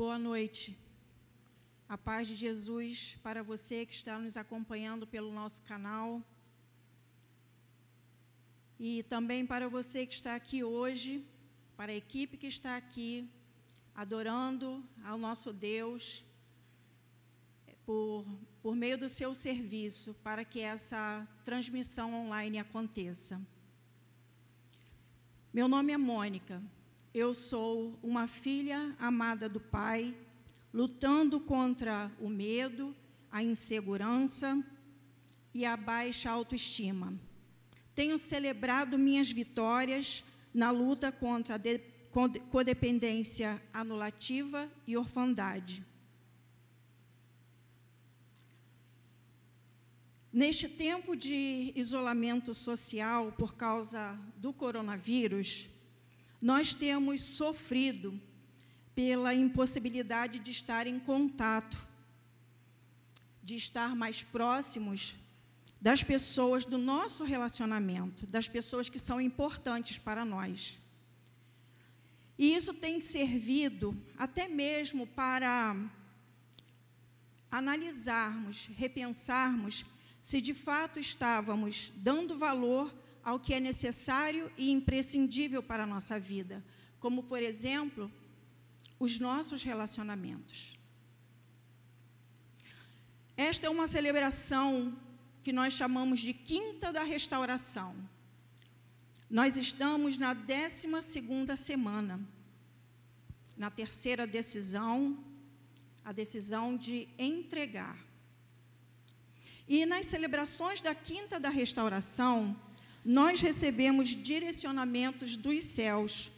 Boa noite. A paz de Jesus para você que está nos acompanhando pelo nosso canal. E também para você que está aqui hoje, para a equipe que está aqui, adorando ao nosso Deus por, por meio do seu serviço, para que essa transmissão online aconteça. Meu nome é Mônica, eu sou uma filha amada do Pai lutando contra o medo, a insegurança e a baixa autoestima. Tenho celebrado minhas vitórias na luta contra a codependência anulativa e orfandade. Neste tempo de isolamento social por causa do coronavírus, nós temos sofrido pela impossibilidade de estar em contato, de estar mais próximos das pessoas do nosso relacionamento, das pessoas que são importantes para nós. E isso tem servido até mesmo para analisarmos, repensarmos se de fato estávamos dando valor ao que é necessário e imprescindível para a nossa vida, como, por exemplo, os nossos relacionamentos. Esta é uma celebração que nós chamamos de Quinta da Restauração. Nós estamos na 12 semana, na terceira decisão, a decisão de entregar. E nas celebrações da Quinta da Restauração, nós recebemos direcionamentos dos céus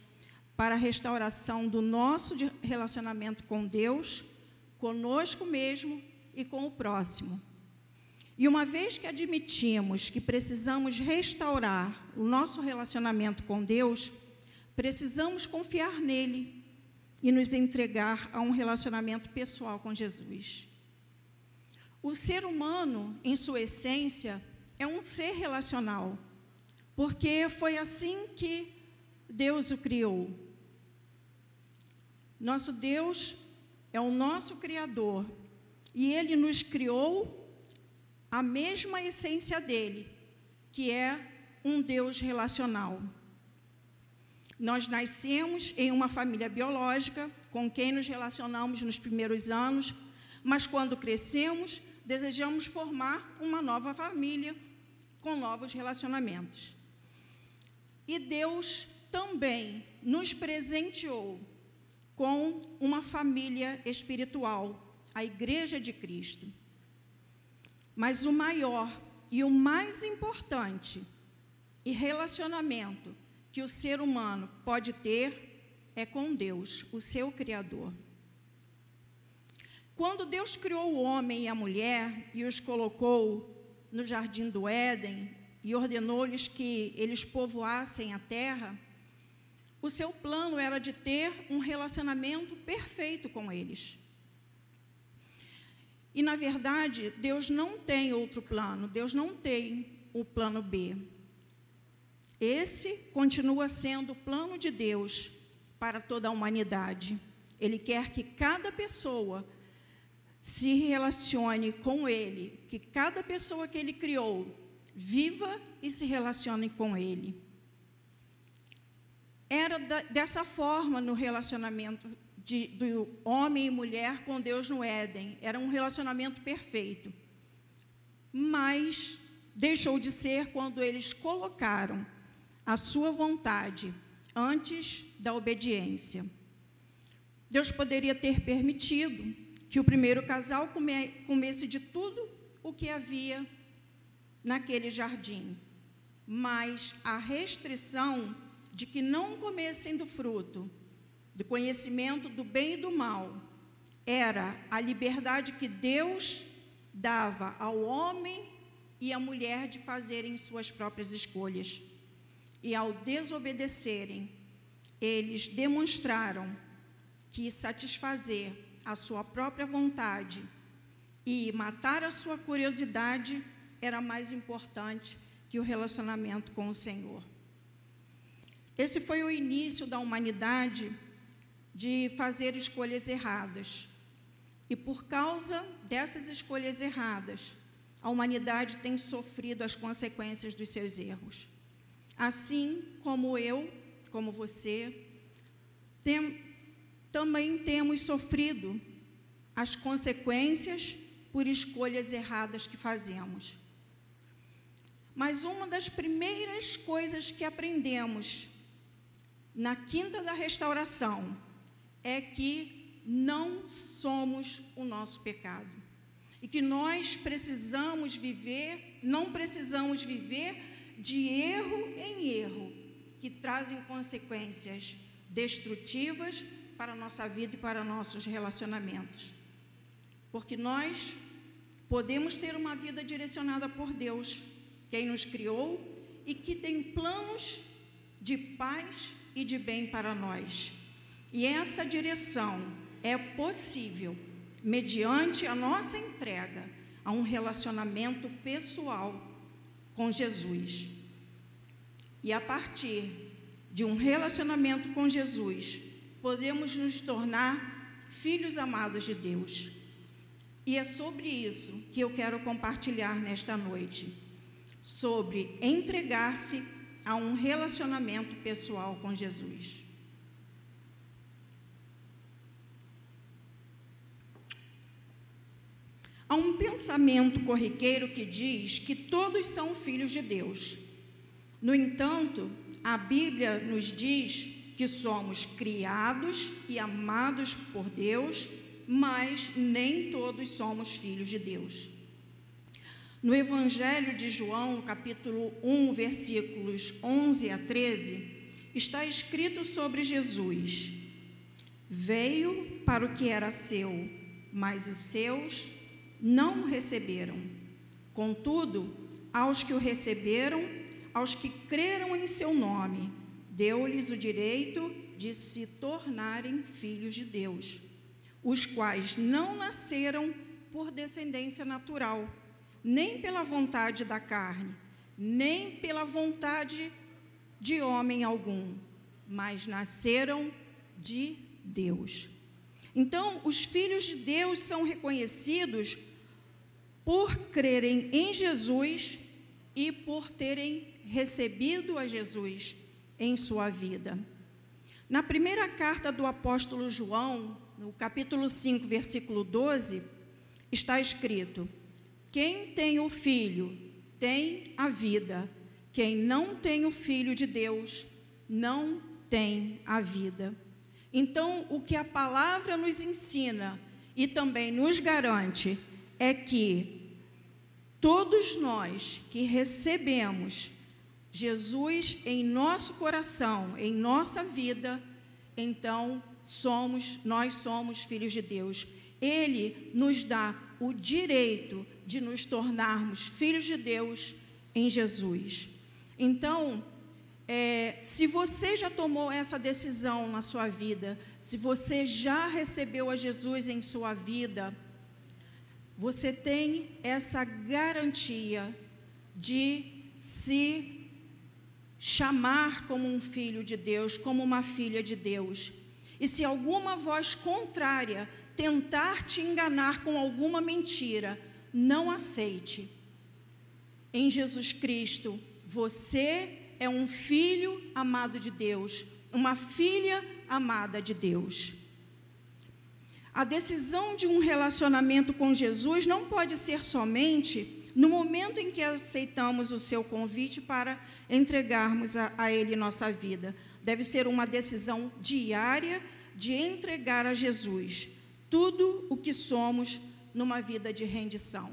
para a restauração do nosso relacionamento com Deus, conosco mesmo e com o próximo. E uma vez que admitimos que precisamos restaurar o nosso relacionamento com Deus, precisamos confiar nele e nos entregar a um relacionamento pessoal com Jesus. O ser humano, em sua essência, é um ser relacional, porque foi assim que Deus o criou. Nosso Deus é o nosso Criador e Ele nos criou a mesma essência dele, que é um Deus relacional. Nós nascemos em uma família biológica com quem nos relacionamos nos primeiros anos, mas quando crescemos, desejamos formar uma nova família com novos relacionamentos. E Deus também nos presenteou com uma família espiritual, a Igreja de Cristo. Mas o maior e o mais importante e relacionamento que o ser humano pode ter é com Deus, o seu Criador. Quando Deus criou o homem e a mulher e os colocou no jardim do Éden e ordenou-lhes que eles povoassem a terra, o seu plano era de ter um relacionamento perfeito com eles. E, na verdade, Deus não tem outro plano, Deus não tem o plano B. Esse continua sendo o plano de Deus para toda a humanidade. Ele quer que cada pessoa se relacione com Ele, que cada pessoa que Ele criou viva e se relacione com Ele. Era da, dessa forma no relacionamento de, do homem e mulher com Deus no Éden. Era um relacionamento perfeito. Mas deixou de ser quando eles colocaram a sua vontade antes da obediência. Deus poderia ter permitido que o primeiro casal come, comesse de tudo o que havia naquele jardim, mas a restrição de que não comessem do fruto, do conhecimento do bem e do mal, era a liberdade que Deus dava ao homem e à mulher de fazerem suas próprias escolhas. E ao desobedecerem, eles demonstraram que satisfazer a sua própria vontade e matar a sua curiosidade era mais importante que o relacionamento com o Senhor. Esse foi o início da humanidade de fazer escolhas erradas. E por causa dessas escolhas erradas, a humanidade tem sofrido as consequências dos seus erros. Assim como eu, como você, tem, também temos sofrido as consequências por escolhas erradas que fazemos. Mas uma das primeiras coisas que aprendemos na quinta da restauração é que não somos o nosso pecado. E que nós precisamos viver, não precisamos viver de erro em erro, que trazem consequências destrutivas para a nossa vida e para nossos relacionamentos. Porque nós podemos ter uma vida direcionada por Deus, quem nos criou e que tem planos de paz e de bem para nós. E essa direção é possível mediante a nossa entrega a um relacionamento pessoal com Jesus. E a partir de um relacionamento com Jesus, podemos nos tornar filhos amados de Deus. E é sobre isso que eu quero compartilhar nesta noite, sobre entregar-se a um relacionamento pessoal com Jesus. Há um pensamento corriqueiro que diz que todos são filhos de Deus. No entanto, a Bíblia nos diz que somos criados e amados por Deus, mas nem todos somos filhos de Deus. No Evangelho de João, capítulo 1, versículos 11 a 13, está escrito sobre Jesus: Veio para o que era seu, mas os seus não o receberam. Contudo, aos que o receberam, aos que creram em seu nome, deu-lhes o direito de se tornarem filhos de Deus, os quais não nasceram por descendência natural, nem pela vontade da carne, nem pela vontade de homem algum, mas nasceram de Deus. Então, os filhos de Deus são reconhecidos por crerem em Jesus e por terem recebido a Jesus em sua vida. Na primeira carta do apóstolo João, no capítulo 5, versículo 12, está escrito: Quem tem o filho tem a vida, quem não tem o filho de Deus não tem a vida. Então, o que a palavra nos ensina e também nos garante é que todos nós que recebemos Jesus em nosso coração, em nossa vida, então somos, nós somos filhos de Deus. Ele nos dá o direito de nos tornarmos filhos de Deus em Jesus. Então, é, se você já tomou essa decisão na sua vida, se você já recebeu a Jesus em sua vida, você tem essa garantia de se chamar como um filho de Deus, como uma filha de Deus. E se alguma voz contrária tentar te enganar com alguma mentira, não aceite. Em Jesus Cristo, você é um filho amado de Deus, uma filha amada de Deus. A decisão de um relacionamento com Jesus não pode ser somente no momento em que aceitamos o seu convite para entregarmos a, a Ele nossa vida. Deve ser uma decisão diária de entregar a Jesus tudo o que somos numa vida de rendição.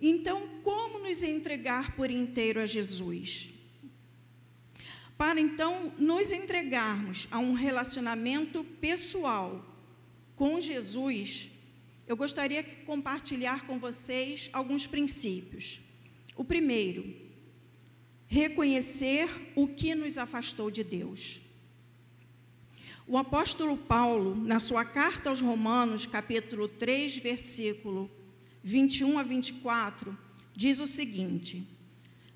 Então, como nos entregar por inteiro a Jesus? Para então nos entregarmos a um relacionamento pessoal com Jesus, eu gostaria de compartilhar com vocês alguns princípios. O primeiro, reconhecer o que nos afastou de Deus. O apóstolo Paulo, na sua carta aos Romanos, capítulo 3, versículo 21 a 24, diz o seguinte: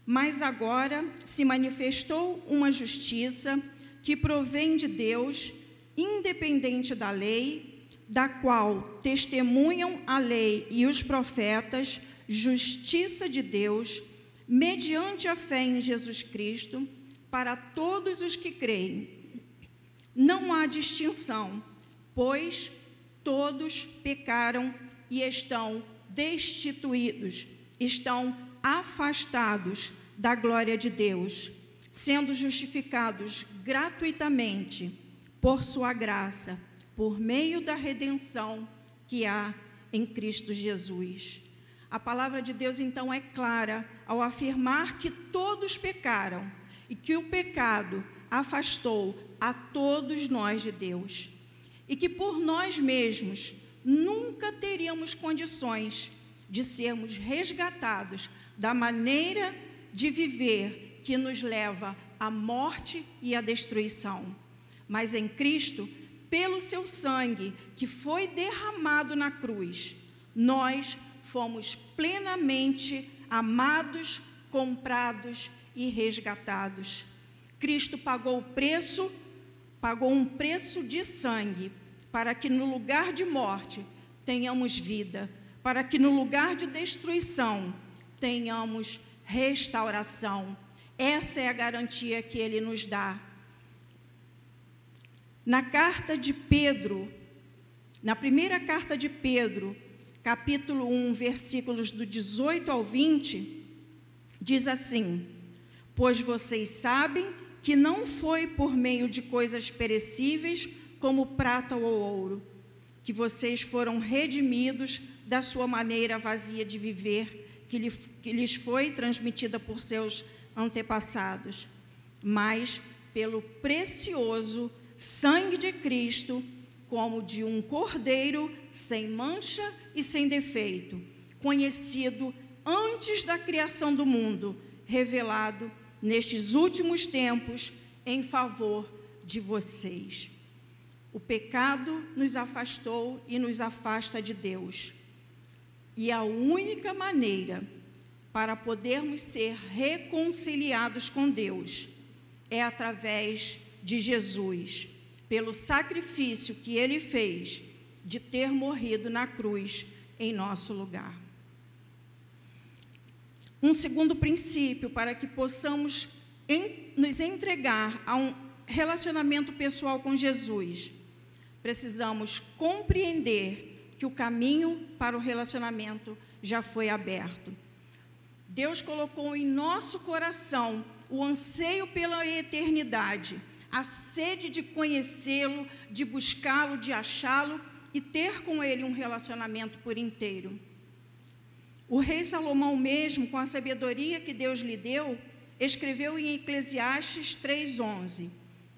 Mas agora se manifestou uma justiça que provém de Deus independente da lei, da qual testemunham a lei e os profetas, justiça de Deus, mediante a fé em Jesus Cristo, para todos os que creem. Não há distinção, pois todos pecaram e estão destituídos, estão afastados da glória de Deus, sendo justificados gratuitamente por sua graça, por meio da redenção que há em Cristo Jesus. A palavra de Deus então é clara ao afirmar que todos pecaram e que o pecado afastou a todos nós de Deus. E que por nós mesmos nunca teríamos condições de sermos resgatados da maneira de viver que nos leva à morte e à destruição. Mas em Cristo, pelo seu sangue que foi derramado na cruz, nós fomos plenamente amados, comprados e resgatados. Cristo pagou o preço, pagou um preço de sangue, para que no lugar de morte tenhamos vida, para que no lugar de destruição tenhamos restauração. Essa é a garantia que ele nos dá. Na carta de Pedro, na primeira carta de Pedro, capítulo 1, versículos do 18 ao 20, diz assim: Pois vocês sabem que não foi por meio de coisas perecíveis, como prata ou ouro, que vocês foram redimidos da sua maneira vazia de viver, que, lhe, que lhes foi transmitida por seus antepassados, mas pelo precioso sangue de Cristo, como de um cordeiro sem mancha e sem defeito, conhecido antes da criação do mundo, revelado nestes últimos tempos em favor de vocês. O pecado nos afastou e nos afasta de Deus. E a única maneira para podermos ser reconciliados com Deus é através de Jesus, pelo sacrifício que ele fez de ter morrido na cruz em nosso lugar. Um segundo princípio para que possamos em, nos entregar a um relacionamento pessoal com Jesus, precisamos compreender que o caminho para o relacionamento já foi aberto. Deus colocou em nosso coração o anseio pela eternidade, a sede de conhecê-lo, de buscá-lo, de achá-lo e ter com ele um relacionamento por inteiro. O rei Salomão mesmo, com a sabedoria que Deus lhe deu, escreveu em Eclesiastes 3:11: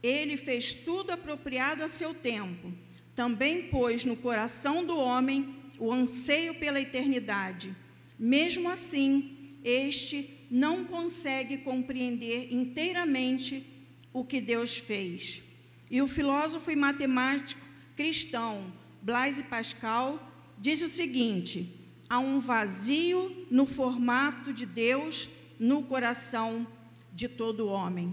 Ele fez tudo apropriado a seu tempo. Também pôs no coração do homem o anseio pela eternidade. Mesmo assim, este não consegue compreender inteiramente o que Deus fez. E o filósofo e matemático cristão Blaise Pascal diz o seguinte: há um vazio no formato de Deus no coração de todo homem.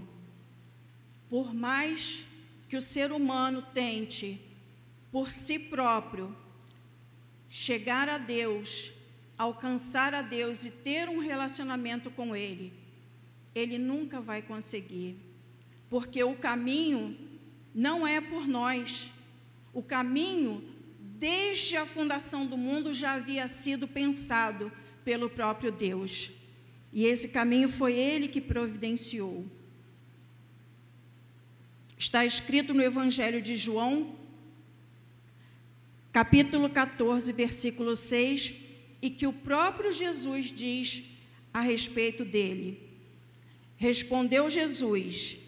Por mais que o ser humano tente, por si próprio, chegar a Deus, alcançar a Deus e ter um relacionamento com Ele, ele nunca vai conseguir, porque o caminho não é por nós, o caminho desde a fundação do mundo, já havia sido pensado pelo próprio Deus. E esse caminho foi ele que providenciou. Está escrito no Evangelho de João, capítulo 14, versículo 6, e que o próprio Jesus diz a respeito dele. Respondeu Jesus: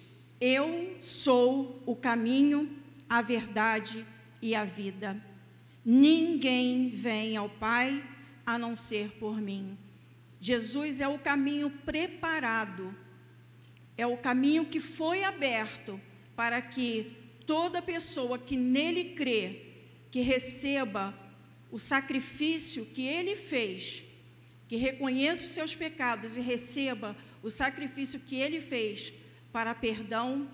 Eu sou o caminho, a verdade e a vida. Ninguém vem ao Pai a não ser por mim. Jesus é o caminho preparado, é o caminho que foi aberto para que toda pessoa que nele crê, que receba o sacrifício que ele fez, que reconheça os seus pecados e receba o sacrifício que ele fez para perdão,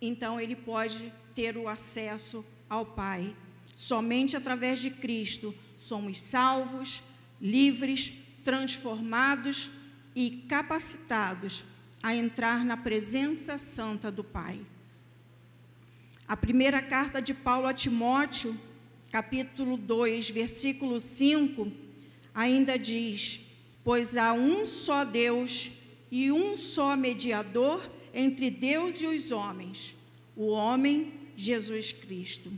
então ele pode ter o acesso ao Pai. Somente através de Cristo somos salvos, livres, transformados e capacitados a entrar na presença santa do Pai. A primeira carta de Paulo a Timóteo, capítulo 2, versículo 5, ainda diz: Pois há um só Deus e um só mediador entre Deus e os homens, o homem Jesus Cristo.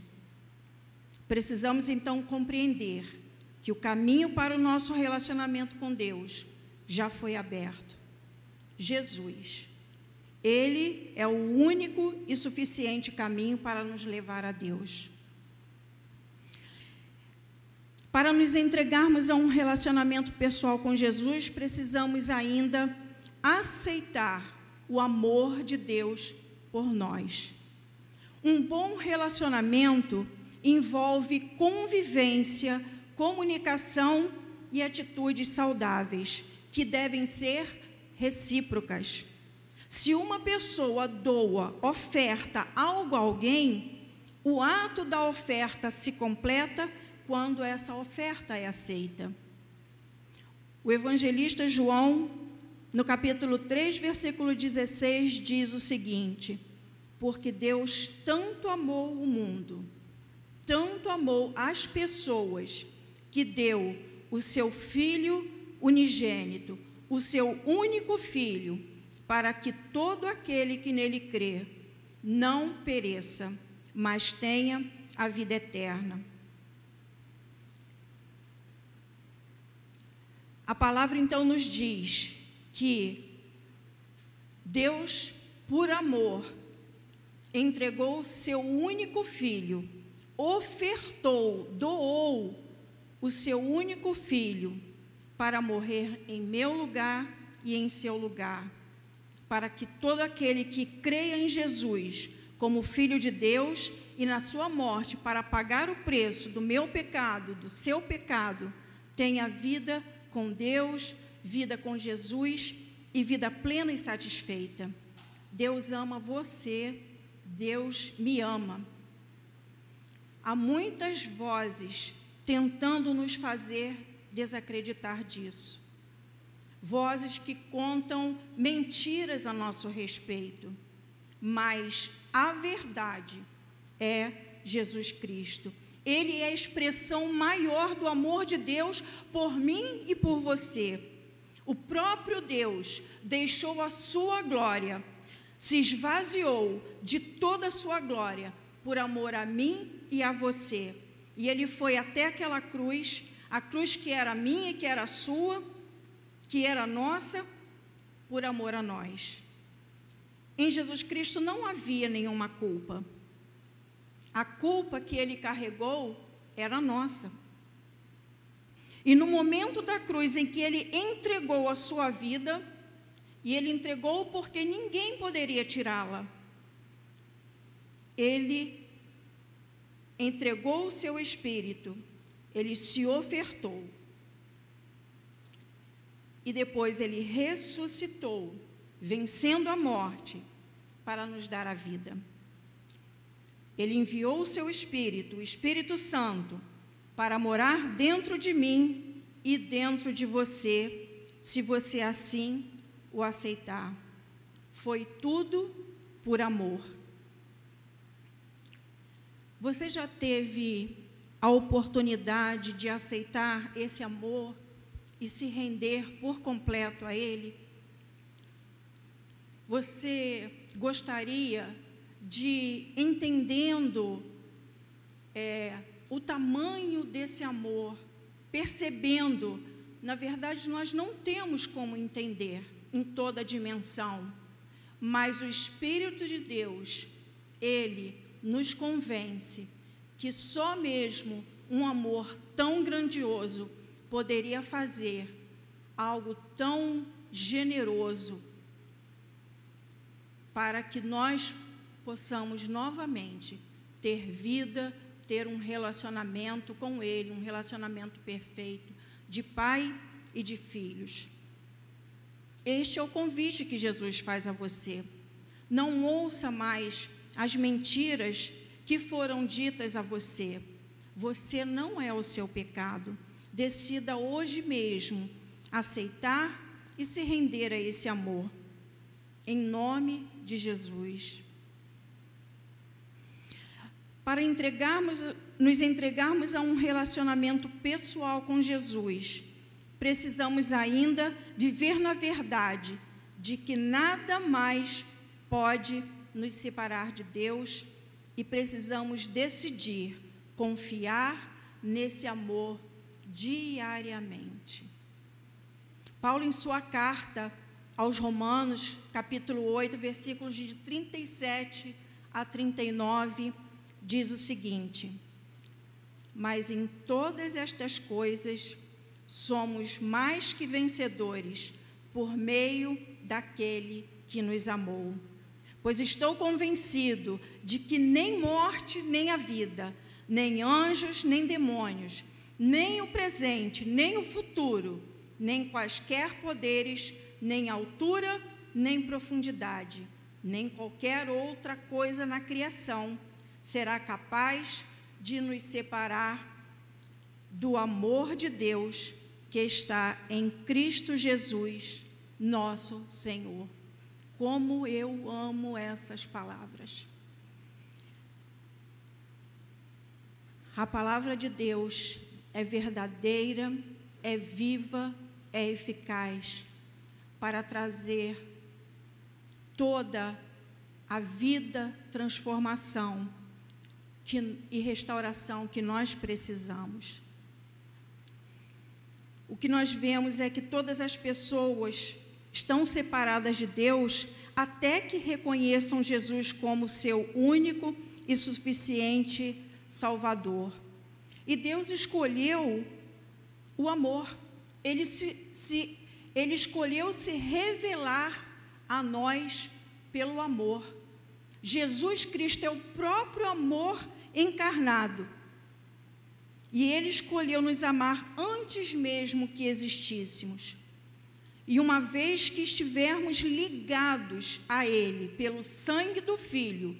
Precisamos então compreender que o caminho para o nosso relacionamento com Deus já foi aberto. Jesus. Ele é o único e suficiente caminho para nos levar a Deus. Para nos entregarmos a um relacionamento pessoal com Jesus, precisamos ainda aceitar o amor de Deus por nós. Um bom relacionamento envolve convivência, comunicação e atitudes saudáveis, que devem ser recíprocas. Se uma pessoa doa, oferta algo a alguém, o ato da oferta se completa quando essa oferta é aceita. O evangelista João, no capítulo 3, versículo 16, diz o seguinte: Porque Deus tanto amou o mundo tanto amou as pessoas que deu o seu filho unigênito, o seu único filho, para que todo aquele que nele crê não pereça, mas tenha a vida eterna. A palavra então nos diz que Deus, por amor, entregou o seu único filho ofertou, doou o seu único filho para morrer em meu lugar e em seu lugar, para que todo aquele que creia em Jesus como Filho de Deus e na sua morte para pagar o preço do meu pecado, do seu pecado, tenha vida com Deus, vida com Jesus e vida plena e satisfeita. Deus ama você, Deus me ama. Há muitas vozes tentando nos fazer desacreditar disso. Vozes que contam mentiras a nosso respeito. Mas a verdade é Jesus Cristo. Ele é a expressão maior do amor de Deus por mim e por você. O próprio Deus deixou a sua glória, se esvaziou de toda a sua glória por amor a mim e a você. E ele foi até aquela cruz, a cruz que era minha e que era sua, que era nossa, por amor a nós. Em Jesus Cristo não havia nenhuma culpa. A culpa que ele carregou era nossa. E no momento da cruz em que ele entregou a sua vida, e ele entregou porque ninguém poderia tirá-la, ele entregou o seu espírito, ele se ofertou. E depois ele ressuscitou, vencendo a morte, para nos dar a vida. Ele enviou o seu espírito, o Espírito Santo, para morar dentro de mim e dentro de você, se você assim o aceitar. Foi tudo por amor. Você já teve a oportunidade de aceitar esse amor e se render por completo a Ele? Você gostaria de, entendendo é, o tamanho desse amor, percebendo, na verdade, nós não temos como entender em toda a dimensão, mas o Espírito de Deus, Ele nos convence que só mesmo um amor tão grandioso poderia fazer algo tão generoso para que nós possamos novamente ter vida, ter um relacionamento com Ele, um relacionamento perfeito de pai e de filhos. Este é o convite que Jesus faz a você. Não ouça mais as mentiras que foram ditas a você. Você não é o seu pecado. Decida hoje mesmo aceitar e se render a esse amor. Em nome de Jesus. Para entregarmos, nos entregarmos a um relacionamento pessoal com Jesus, precisamos ainda viver na verdade de que nada mais pode nos separar de Deus e precisamos decidir confiar nesse amor diariamente. Paulo, em sua carta aos Romanos, capítulo 8, versículos de 37 a 39, diz o seguinte: Mas em todas estas coisas somos mais que vencedores por meio daquele que nos amou. Pois estou convencido de que nem morte, nem a vida, nem anjos, nem demônios, nem o presente, nem o futuro, nem quaisquer poderes, nem altura, nem profundidade, nem qualquer outra coisa na criação será capaz de nos separar do amor de Deus que está em Cristo Jesus, nosso Senhor. Como eu amo essas palavras. A palavra de Deus é verdadeira, é viva, é eficaz para trazer toda a vida, transformação que, e restauração que nós precisamos. O que nós vemos é que todas as pessoas estão separadas de Deus até que reconheçam Jesus como seu único e suficiente Salvador. E Deus escolheu o amor. Ele, se, se, ele escolheu se revelar a nós pelo amor. Jesus Cristo é o próprio amor encarnado. E Ele escolheu nos amar antes mesmo que existíssemos. E uma vez que estivermos ligados a Ele pelo sangue do Filho,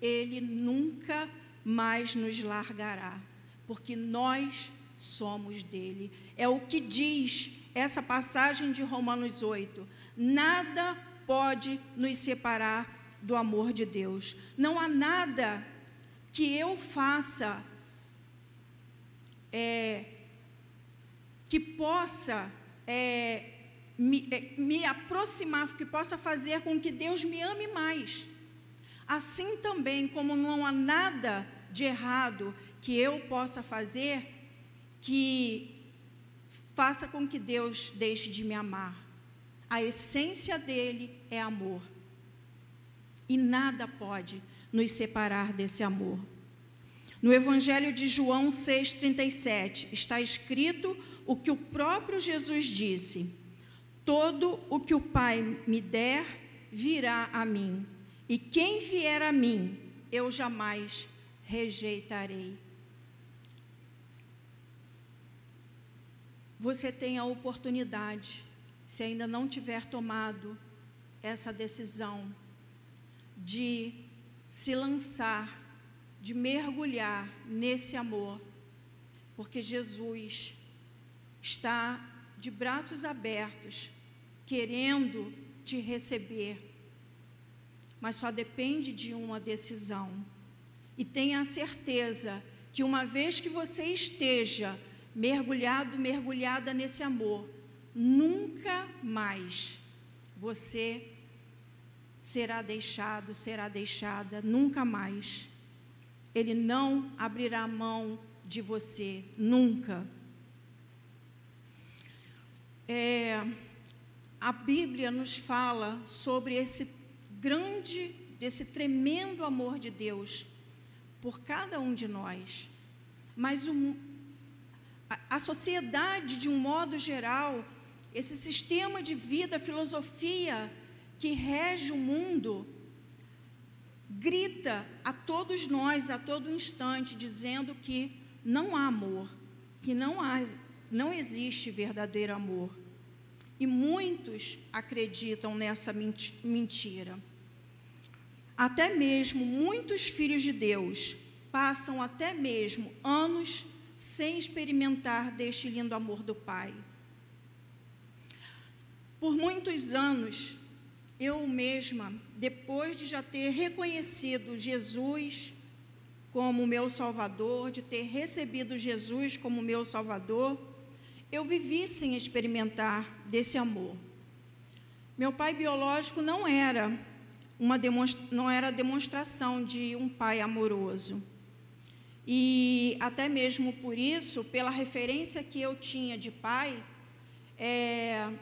Ele nunca mais nos largará, porque nós somos dele. É o que diz essa passagem de Romanos 8. Nada pode nos separar do amor de Deus. Não há nada que eu faça é, que possa é, me, é, me aproximar, que possa fazer com que Deus me ame mais. Assim também, como não há nada de errado que eu possa fazer que faça com que Deus deixe de me amar. A essência dele é amor. E nada pode nos separar desse amor. No Evangelho de João 6,37 está escrito o que o próprio Jesus disse: Todo o que o Pai me der virá a mim, e quem vier a mim, eu jamais rejeitarei. Você tem a oportunidade, se ainda não tiver tomado essa decisão, de se lançar, de mergulhar nesse amor, porque Jesus está de braços abertos, querendo te receber, mas só depende de uma decisão. E tenha a certeza que uma vez que você esteja mergulhado, mergulhada nesse amor, nunca mais você será deixado, será deixada, nunca mais. Ele não abrirá mão de você, nunca. É, a Bíblia nos fala sobre esse grande, desse tremendo amor de Deus por cada um de nós. Mas o, a, a sociedade, de um modo geral, esse sistema de vida, filosofia que rege o mundo, grita a todos nós, a todo instante, dizendo que não há amor, que não, há, não existe verdadeiro amor. E muitos acreditam nessa mentira. Até mesmo muitos filhos de Deus passam até mesmo anos sem experimentar deste lindo amor do Pai. Por muitos anos, eu mesma, depois de já ter reconhecido Jesus como meu Salvador, de ter recebido Jesus como meu Salvador, eu vivi sem experimentar desse amor. Meu pai biológico não era uma não era demonstração de um pai amoroso. E até mesmo por isso, pela referência que eu tinha de pai, é,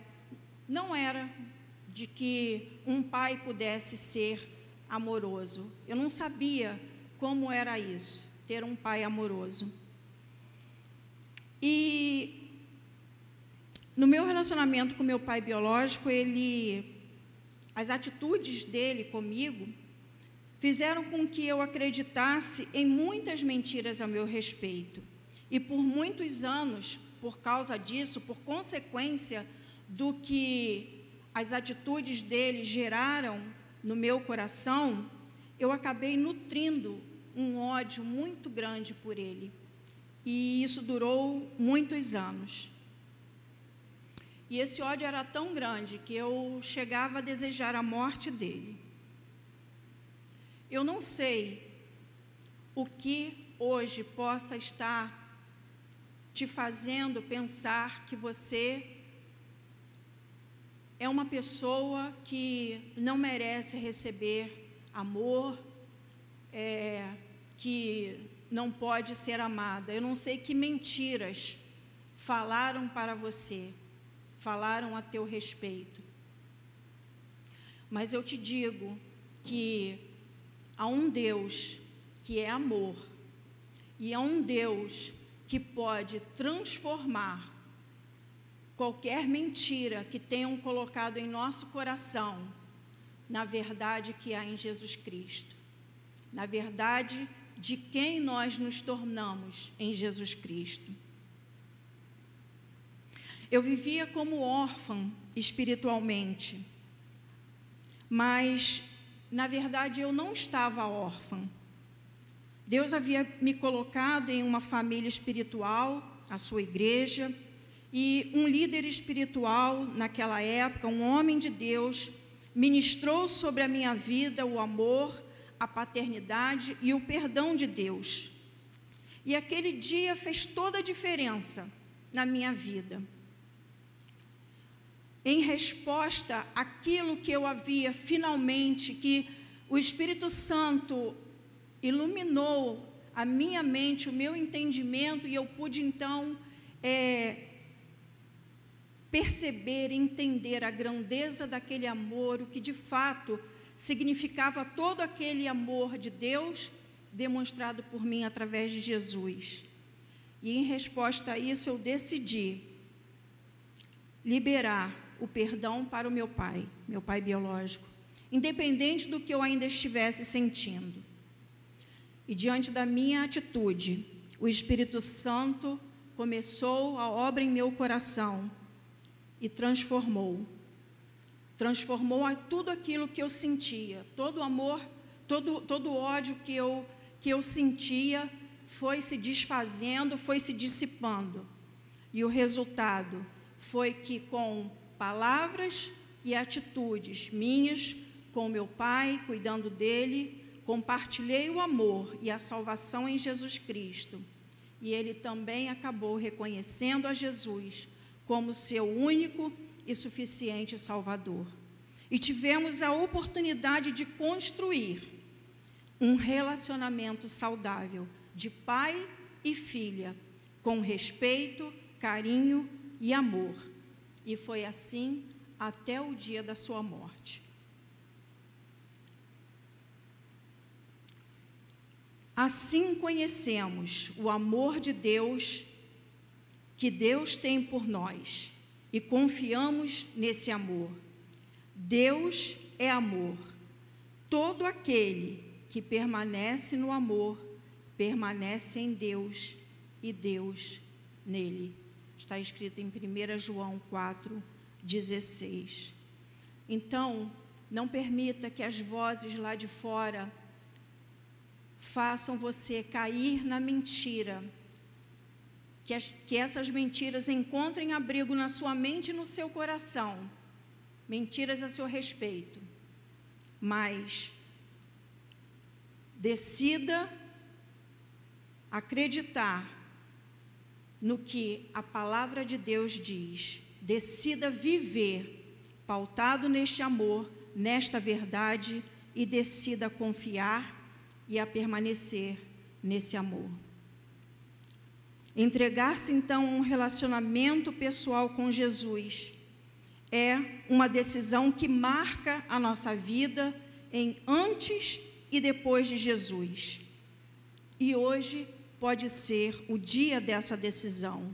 não era de que um pai pudesse ser amoroso. Eu não sabia como era isso, ter um pai amoroso. E no meu relacionamento com meu pai biológico, ele as atitudes dele comigo fizeram com que eu acreditasse em muitas mentiras a meu respeito. E por muitos anos, por causa disso, por consequência do que as atitudes dele geraram no meu coração, eu acabei nutrindo um ódio muito grande por ele. E isso durou muitos anos. E esse ódio era tão grande que eu chegava a desejar a morte dele. Eu não sei o que hoje possa estar te fazendo pensar que você é uma pessoa que não merece receber amor, é, que não pode ser amada. Eu não sei que mentiras falaram para você falaram a teu respeito. Mas eu te digo que há um Deus que é amor, e há um Deus que pode transformar qualquer mentira que tenham colocado em nosso coração na verdade que há em Jesus Cristo, na verdade de quem nós nos tornamos em Jesus Cristo. Eu vivia como órfã espiritualmente, mas, na verdade, eu não estava órfã. Deus havia me colocado em uma família espiritual, a sua igreja, e um líder espiritual naquela época, um homem de Deus, ministrou sobre a minha vida o amor, a paternidade e o perdão de Deus. E aquele dia fez toda a diferença na minha vida em resposta àquilo que eu havia finalmente, que o Espírito Santo iluminou a minha mente, o meu entendimento, e eu pude então é, perceber, entender a grandeza daquele amor, o que de fato significava todo aquele amor de Deus demonstrado por mim através de Jesus. E em resposta a isso, eu decidi liberar o perdão para o meu pai, meu pai biológico, independente do que eu ainda estivesse sentindo. E diante da minha atitude, o Espírito Santo começou a obra em meu coração e transformou. Transformou tudo aquilo que eu sentia, todo o amor, todo, todo o ódio que eu, que eu sentia foi se desfazendo, foi se dissipando. E o resultado foi que, com palavras e atitudes minhas com meu pai, cuidando dele, compartilhei o amor e a salvação em Jesus Cristo. E ele também acabou reconhecendo a Jesus como seu único e suficiente Salvador. E tivemos a oportunidade de construir um relacionamento saudável de pai e filha, com respeito, carinho e amor e foi assim até o dia da sua morte. Assim conhecemos o amor de Deus que Deus tem por nós e confiamos nesse amor. Deus é amor. Todo aquele que permanece no amor permanece em Deus e Deus nele. Está escrito em 1 João 4, 16. Então, Não permita que as vozes lá de fora façam você cair na mentira. Que, as, que essas mentiras encontrem abrigo na sua mente e no seu coração. Mentiras a seu respeito. Mas decida acreditar no que a palavra de Deus diz. Decida viver pautado neste amor, nesta verdade e decida confiar e a permanecer nesse amor. Entregar-se então a um relacionamento pessoal com Jesus é uma decisão que marca a nossa vida em antes e depois de Jesus. E hoje pode ser o dia dessa decisão,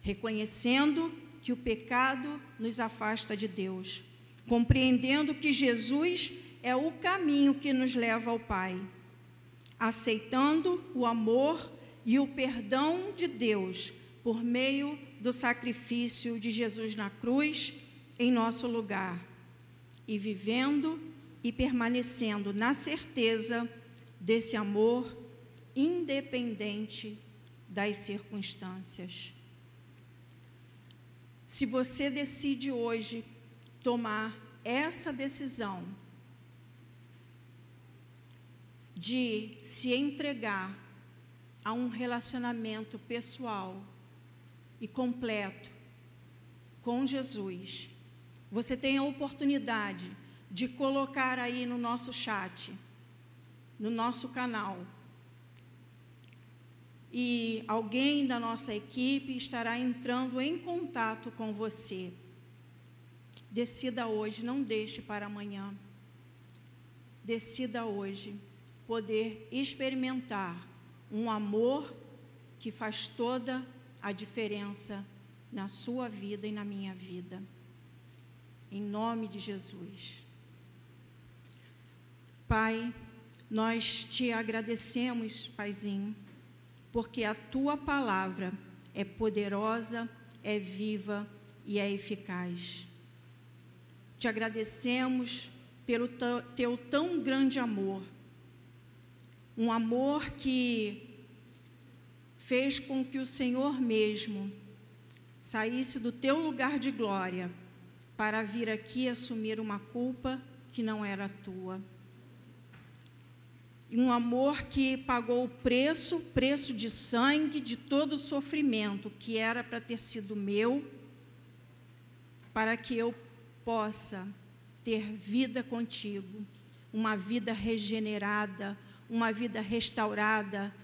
reconhecendo que o pecado nos afasta de Deus, compreendendo que Jesus é o caminho que nos leva ao Pai, aceitando o amor e o perdão de Deus por meio do sacrifício de Jesus na cruz em nosso lugar e vivendo e permanecendo na certeza desse amor independente das circunstâncias. Se você decide hoje tomar essa decisão de se entregar a um relacionamento pessoal e completo com Jesus, você tem a oportunidade de colocar aí no nosso chat, no nosso canal, e alguém da nossa equipe estará entrando em contato com você. Decida hoje, não deixe para amanhã. Decida hoje poder experimentar um amor que faz toda a diferença na sua vida e na minha vida. Em nome de Jesus. Pai, nós te agradecemos, Paizinho porque a tua palavra é poderosa, é viva e é eficaz. Te agradecemos pelo teu tão grande amor, um amor que fez com que o Senhor mesmo saísse do teu lugar de glória para vir aqui assumir uma culpa que não era tua um amor que pagou o preço, preço de sangue, de todo o sofrimento que era para ter sido meu, para que eu possa ter vida contigo, uma vida regenerada, uma vida restaurada,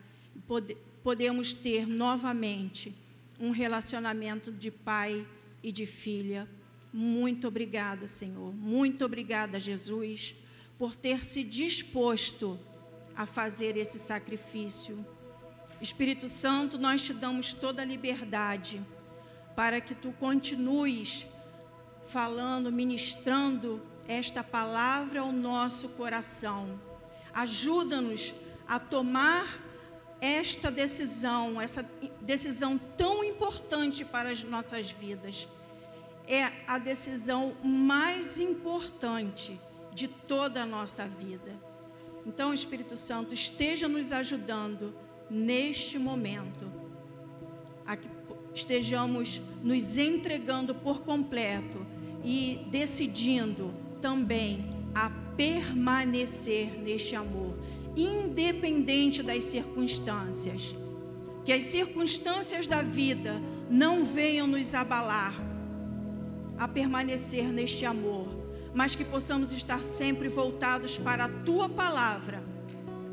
pode, podemos ter novamente um relacionamento de pai e de filha. Muito obrigada, Senhor. Muito obrigada, Jesus, por ter se disposto a fazer esse sacrifício. Espírito Santo, nós te damos toda a liberdade para que tu continues falando, ministrando esta palavra ao nosso coração. Ajuda-nos a tomar esta decisão, essa decisão tão importante para as nossas vidas. É a decisão mais importante de toda a nossa vida então, Espírito Santo, esteja nos ajudando neste momento, a que estejamos nos entregando por completo e decidindo também a permanecer neste amor, independente das circunstâncias. Que as circunstâncias da vida não venham nos abalar a permanecer neste amor mas que possamos estar sempre voltados para a tua palavra,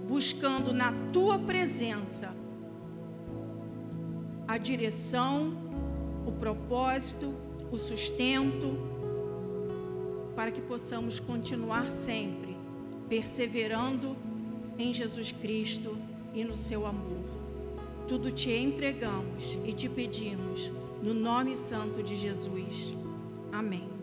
buscando na tua presença a direção, o propósito, o sustento, para que possamos continuar sempre perseverando em Jesus Cristo e no seu amor. Tudo te entregamos e te pedimos, no nome santo de Jesus. Amém.